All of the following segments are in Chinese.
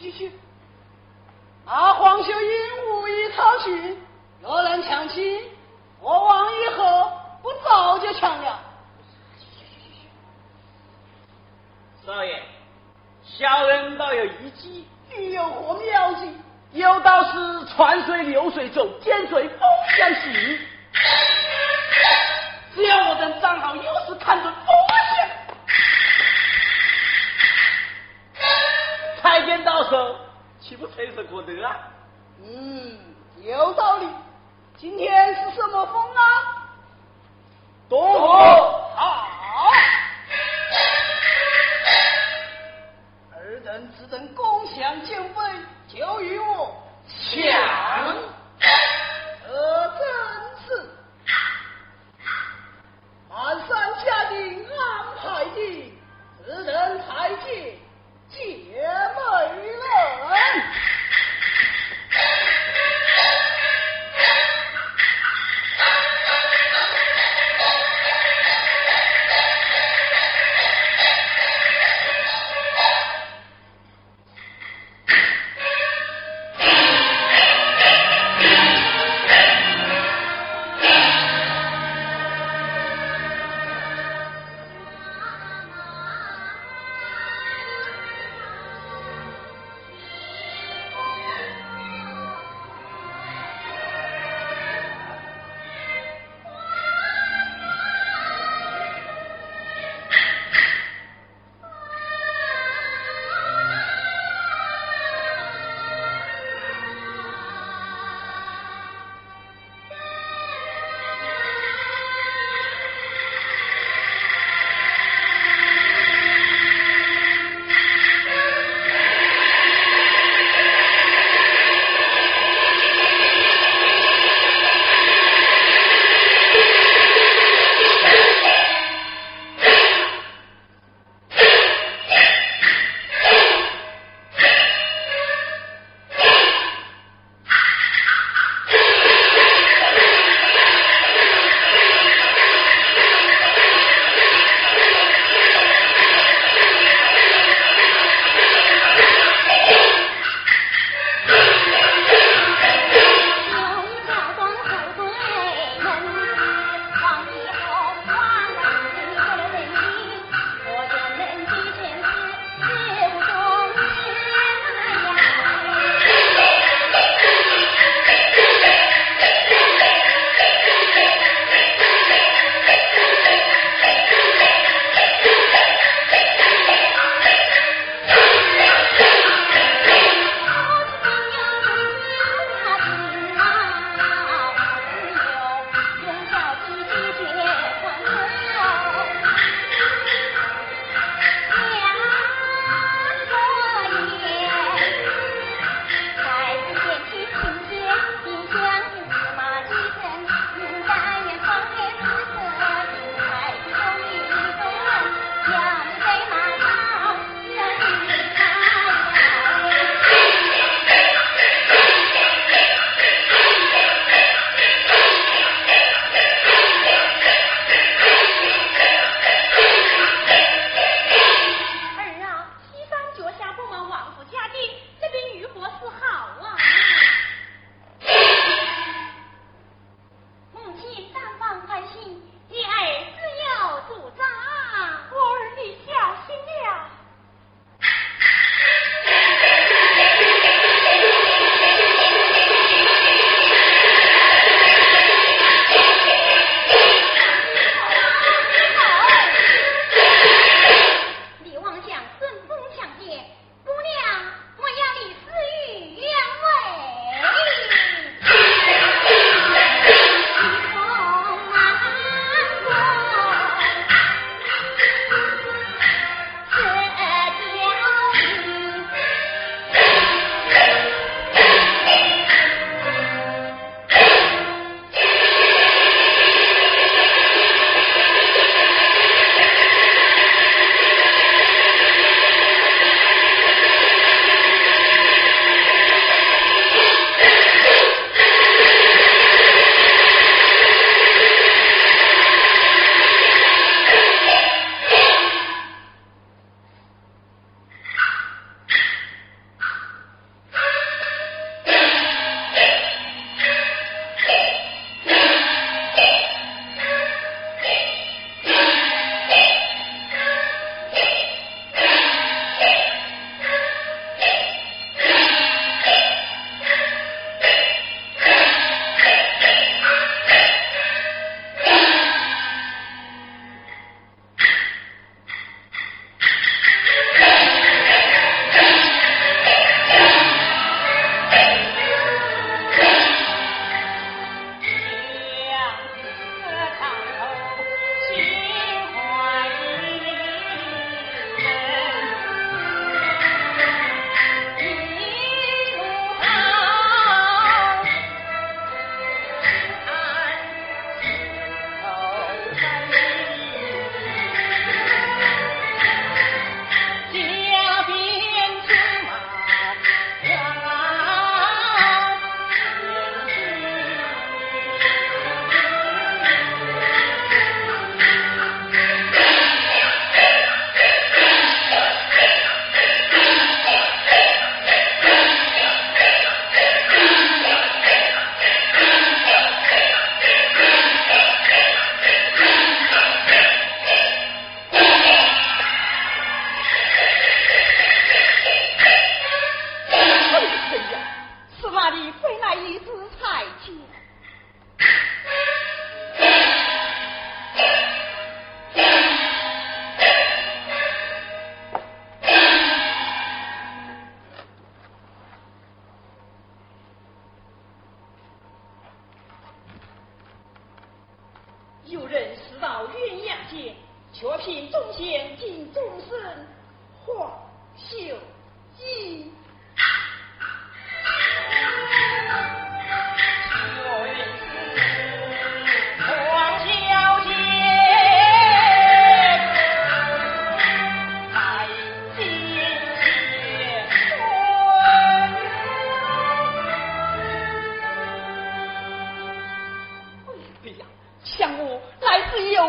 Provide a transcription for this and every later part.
去去去啊！黄秀英无意讨亲，若能抢亲，我王以后不早就抢了。少爷，小人倒有一计，你有何妙计？有道是川水流水走，涧水风向行。只要我等站好又是，看准风才见到手，岂不垂手可得啊？嗯，有道理。今天是什么风啊？东风。好。尔等只等共享酒杯，就与我抢。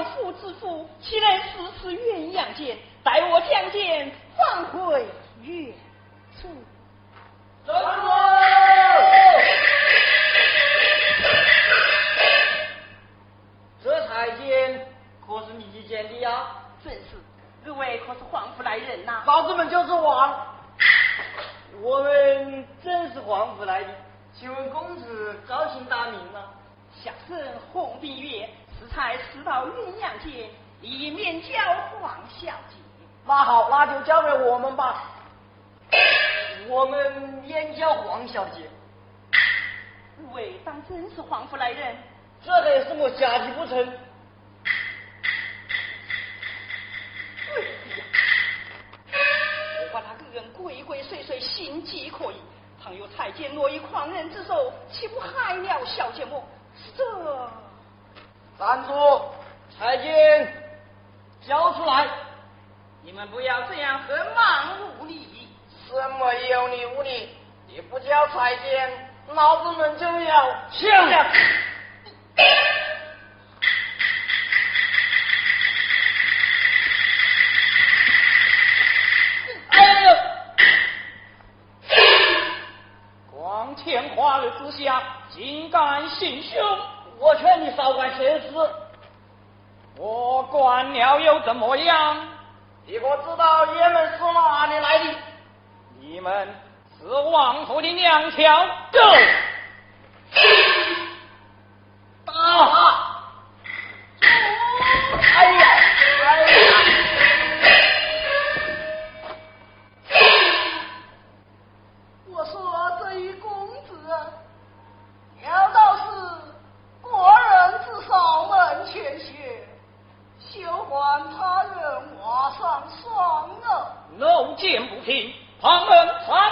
自有妇之夫，岂能死此鸳鸯剑？待我将剑放回原处。这太监可是你见的呀？正是，二位可是皇府来人呐？老子们就是王，我们正是皇府来的。请问公子高姓大名啊？下生洪碧月，此才死到鸳鸯间，一面教皇小姐。那好，那就交给我们吧。我们面交黄小姐。二位当真是皇甫来人？这还有什么假的不成？哎呀，我把那个人鬼鬼祟祟，心机可疑。倘有太监落于狂人之手，岂不害了小姐我？这站住！太监，交出来！你们不要这样横蛮无理。什么有理无理？你不交太监，老子们就要下。哎呦！光天化日之下，竟敢行凶！我劝你少管闲事。我管了又怎么样？你可知道爷们是哪里来的？你们是王府的娘条，狗！打他！哎呀，哎呀！我说这一公子，要道是国人至少门前雪，管他人瓦上霜啊！路见不平，旁人传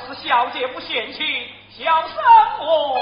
是小姐不嫌弃，小生我。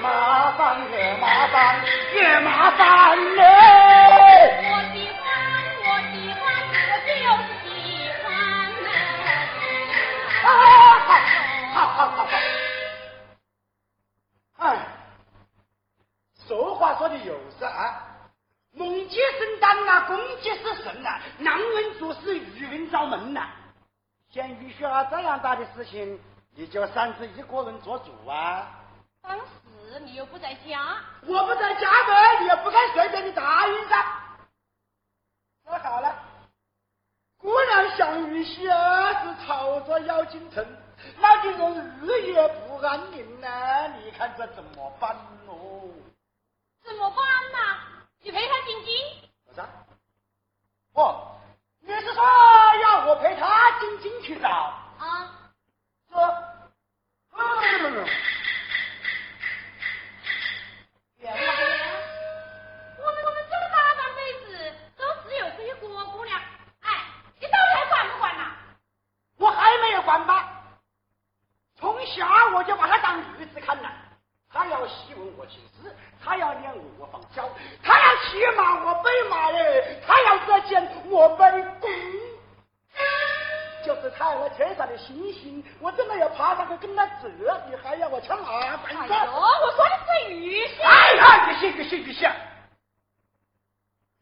麻烦，惹麻烦，惹麻烦嘞！我喜欢，我喜欢，我就是喜欢呐。啊，好，好，好，好，好。哎，俗话说的有是啊，梦鸡生蛋呐，公鸡是神呐，男人做事女人找门呐。像于雪儿这样大的事情，你就擅自一个人做主啊？当时你又不在家，我不在家呗，你也不敢随便的答应噻。说好了，姑娘想玉喜儿是吵着要进城，那的人日夜不安宁呐、你看这怎么办哦？怎么办呐？你陪他进京，为啥？哦，你是说要我陪他进京去找？啊，说，嗯，管吧，从小我就把他当儿子看了。他要戏问我情诗，他要练我放教，他要骑马我背马嘞，他要射箭我背弓。就是他我天上的星星，我真的要爬上去跟他折？你还要我抢麻烦哎子？呦，我说的是鱼戏。哎呀，你信不信？不信？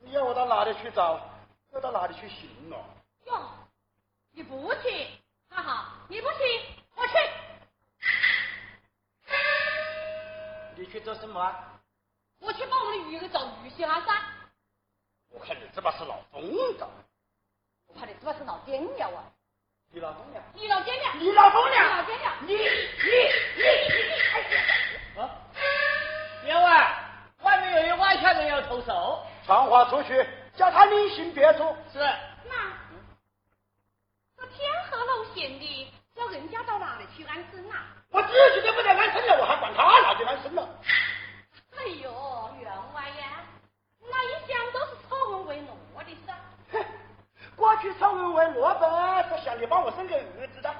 你要我到哪里去找？要到哪里去寻哦？哟，你不去，哈哈，你不去，我去。你去做什么啊？我去帮我们的鱼儿找鱼虾噻。我看你这把是老疯子，我怕你这把是老癫了啊！你老疯了。你老颠了，你老疯你老了！颠了。你你你你！哎呀！啊，员外，外面有一外乡人要投手。传话出去，叫他另行别处。是，那这天河路险的，叫人家到哪里去安身呐、我自己都不得安身了，我还管他哪里安身了？哎呦，员外呀，那一向都是丑闻为乐的噻。哼，过去丑闻为乐本，是想你帮我生个儿子的。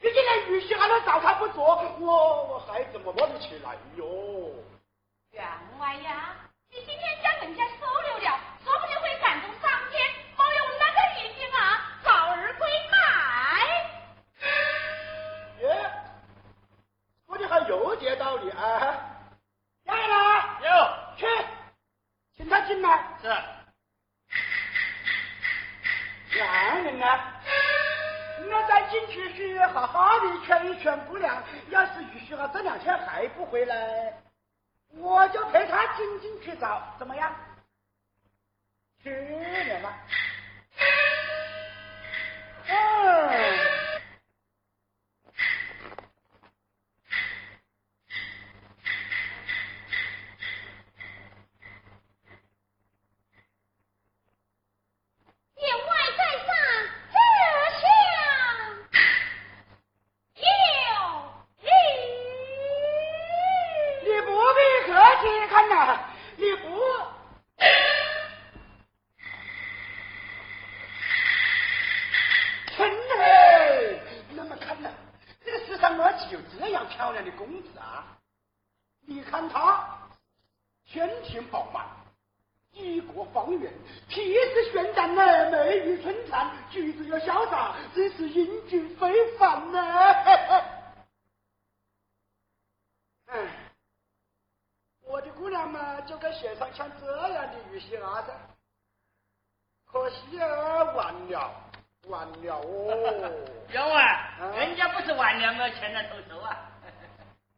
你竟然玉溪还能找他不做，我我还怎么落得起来哟？员外呀，你今天将人家收留了，有点道理啊！杨元来，有去，请他进来。是，男人啊，我再进去去好好的劝一劝姑娘，要是雨旭啊这两天还不回来，我就陪他进进去找，怎么样？去年吧。嗯。员外在上，这厢有礼。你不必客气，看呐，你不。真的，那么看呐，这个世上哪岂有这样漂亮的公子啊？你看他，天庭饱满，异国方圆，气势轩然呢，美玉春灿，举止又潇洒，真是英俊非凡呢。哎，我的姑娘嘛，就该选上像这样的玉溪儿噻。可惜啊，晚了，晚了哦。员外啊，人家不是晚娘们前来投手啊。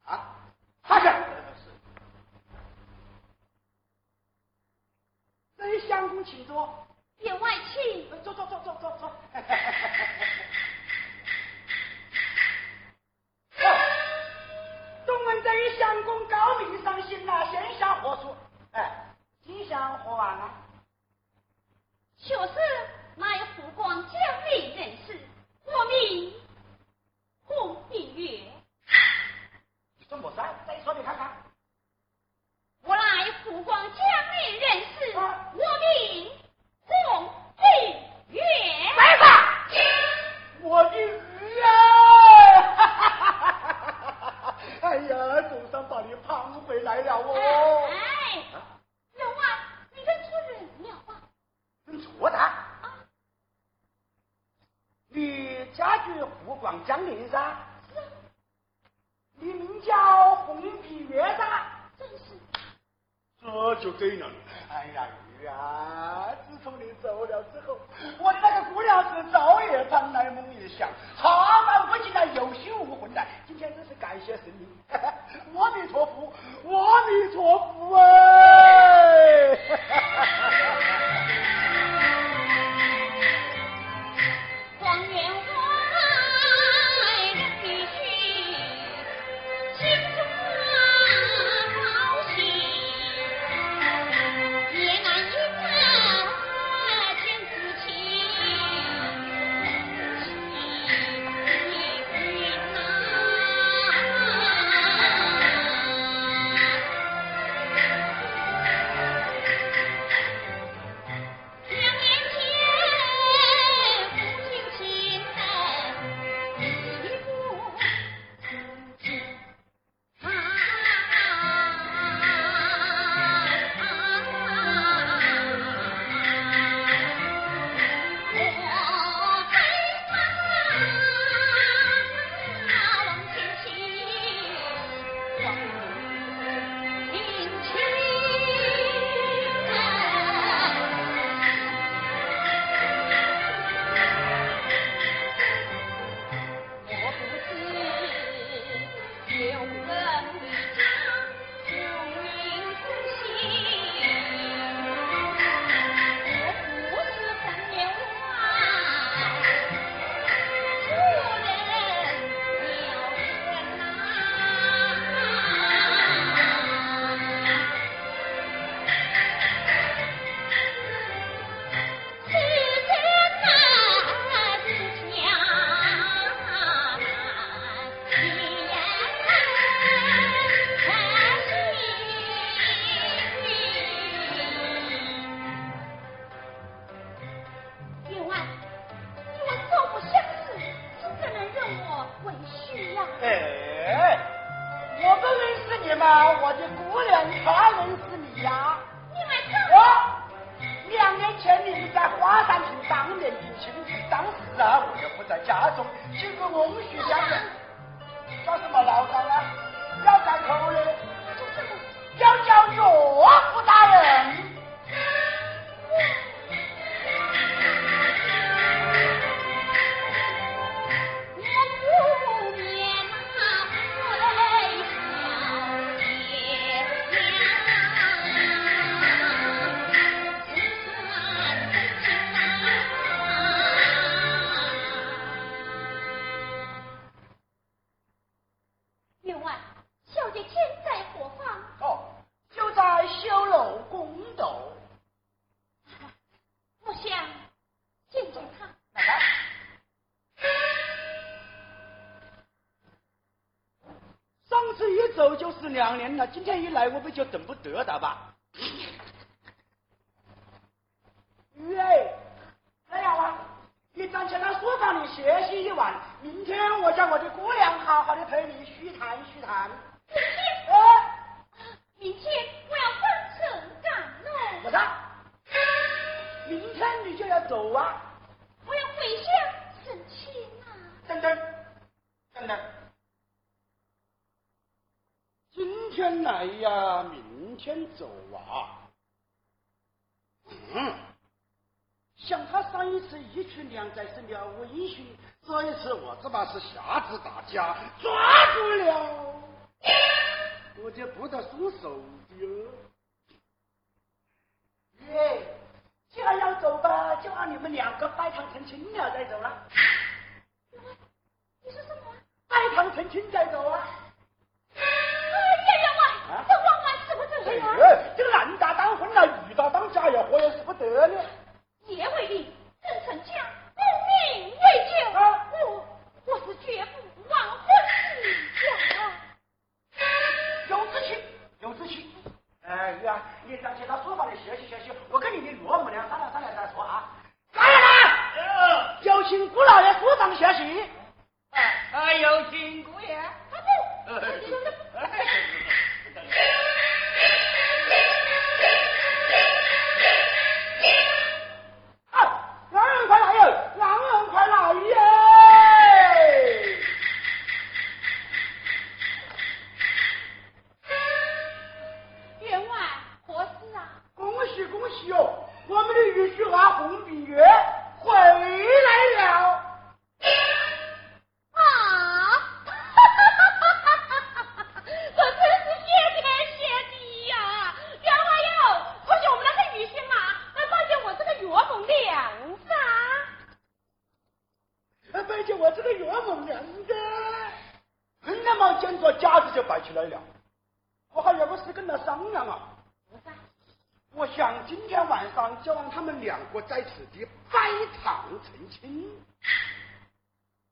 啊，哈下，真相公请坐。员外请。坐坐坐坐坐坐。哦，东闻这一相公高明上心呐，闲暇何处？哎，吉祥何往啊？就是来，湖广江里人士，我名洪碧月。你怎么在在上面看看？我来湖广江里人士，我名洪碧月。来吧，我的鱼啊！哎呀，总算把你盼回来了哦。你家住湖广江陵噻？你名叫红笔月噻？真是。这就对了。哎呀鱼啊，自从你走了之后，我的那个姑娘是昼夜盼来梦也想，哈满我竟然有心无魂的。今天真是感谢神明，阿弥陀佛，阿弥陀佛哎！嘛，我的姑娘她认识你呀。你还看我两年前你们在花山亭当面的亲，当时啊我又不在家中，经过翁婿相认，叫什么老张啊？要改口的，要叫岳父大人。两年了，今天一来我们就等不得了吧？鱼哎，来呀啦！你站起来书房里歇息一晚，明天我叫我的姑娘好好的陪你虚谈虚谈。明天，哎，明天我要登城赶路，我说，明天你就要走啊？我要回乡省亲啊！等等，等等，今天来呀，明天走啊。嗯，想他上一次一群两在是了无音讯，这一次我这把是下子大家抓住了，我就不得松手的了。耶，既然要走吧，就让你们两个拜堂成亲了再走了。你说什么？拜堂成亲再走啊！大当嫁呀，活也是不得了。爷为令，朕成家，无名为救。啊我我是绝不忘婚事呀！有志气，有志气。哎呀，你站起到书房里学习学习，我跟你的岳母娘商量商量再说啊。来人呐！有请古老爷书房歇息。哎，有请姑爷。啊不，你说这我还有个事跟他商量啊。我想今天晚上就让他们两个在此地摆堂成亲。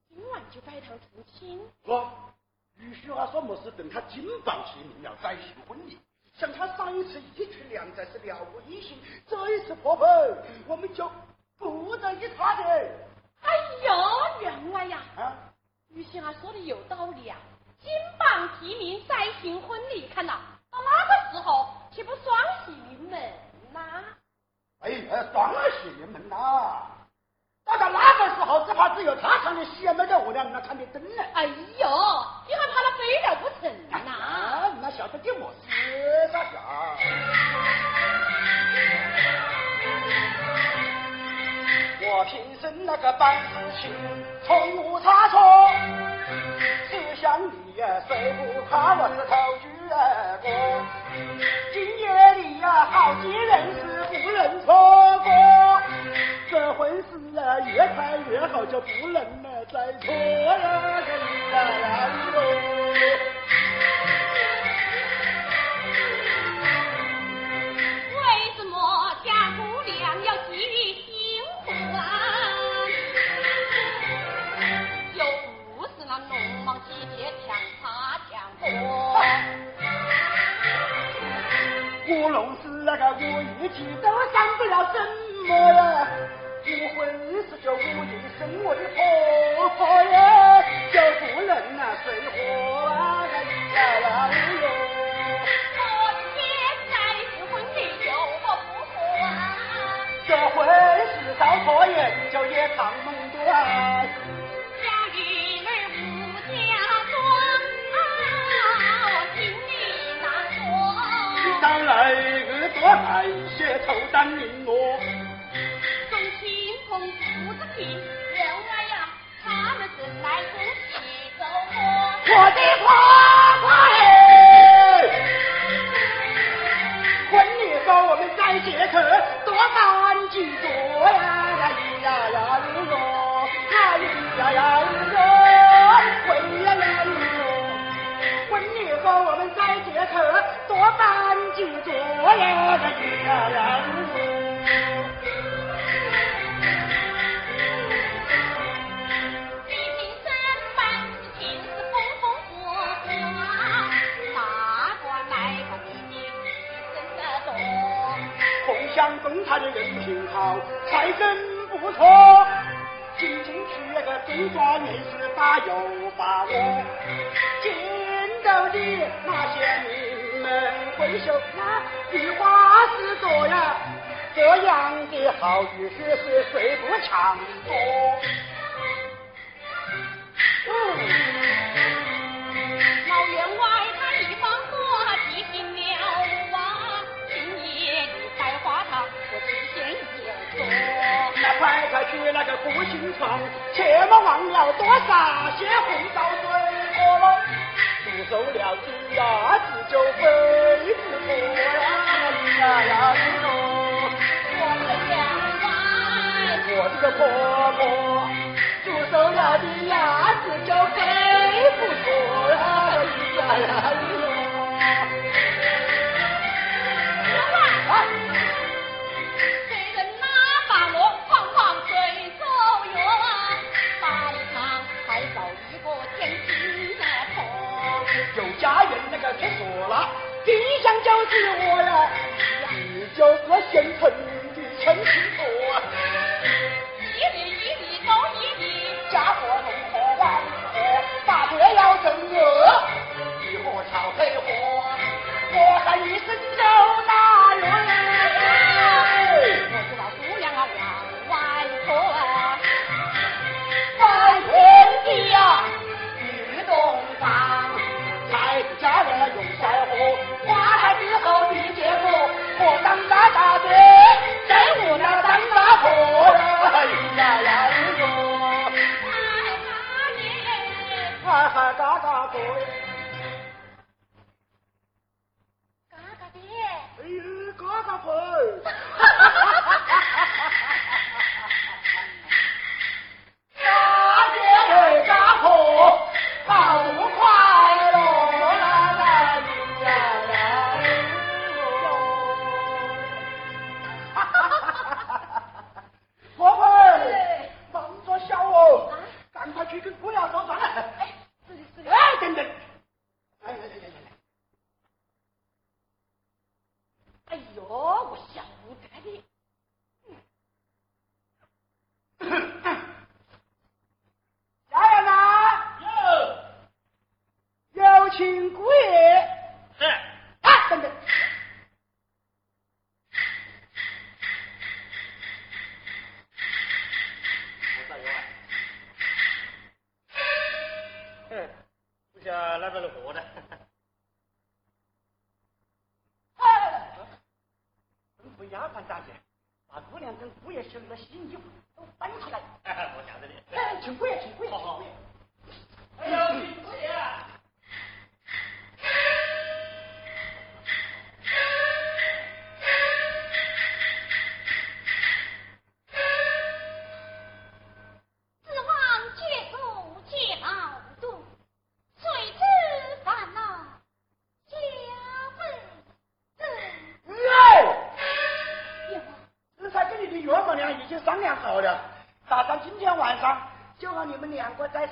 今晚就摆堂成亲？哥，于须华说么事等他金榜题名了再行婚礼。像他上一次一曲良才是了无一心，这一次破盆我们就不得一差的。哎呦，员外呀！啊，于心啊说的有道理啊，金榜题名再行婚礼，看呐，到那个时候岂不双喜临门呐？哎，双喜临门呐！到到那个时候，只怕只有他唱的戏没得我俩那看的真呢。哎呦，你还怕他飞了不成呐？啊，那晓得给我事啥子啊？我平生那个办事情从无差错，只想你呀，谁不怕我是头举而过？今夜里呀，好几人是不能错过，这婚事啊，越快越好，就不能再拖了个呀呀哟。乌龙是那个无预计都想不了什么呀，无婚事就无意身为婆婆呀，就不能啊随和啊呀呀哟。我现在是婚礼就我不和啊。这婚事少错言就也唱梦断，来个多爱些头担绫罗。众亲朋父子亲，员外呀，他们正来恭喜走火。我的婆婆哎，婚礼后我们再接客，多办你的真的多。共享中他的人品好，才真不错。进进去那个中庄也是大有把握。见到的那些名门闺秀，那比花是多呀，这样的好语是是谁不抢夺？嗯。老员外他一番话提醒了我，今夜的百花堂，我提前有说。那快快去那个福星床，切莫忘了多撒些红枣水煮熟了的鸭子就飞不脱呀呀呀哟！我的员外，我的个婆婆，煮熟了的鸭子就飞不脱呀呀呀哟！家人那个却说了，对象就是我呀，你就是县城的陈师傅。一里一里高一里，家破人破万破，大爹要正恶，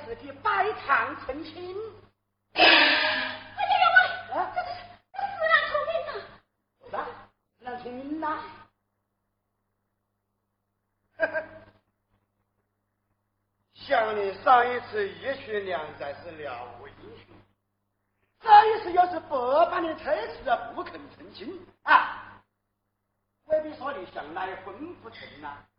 两个在此地拜堂成亲。哎呀呀喂，啊这这这自然聪明呐！啥？让成亲呐？想你上一次一曲两载是了无音讯，这一次又是百般的推辞不肯成亲啊！未必说你想来婚不成呐、再婚，老子啊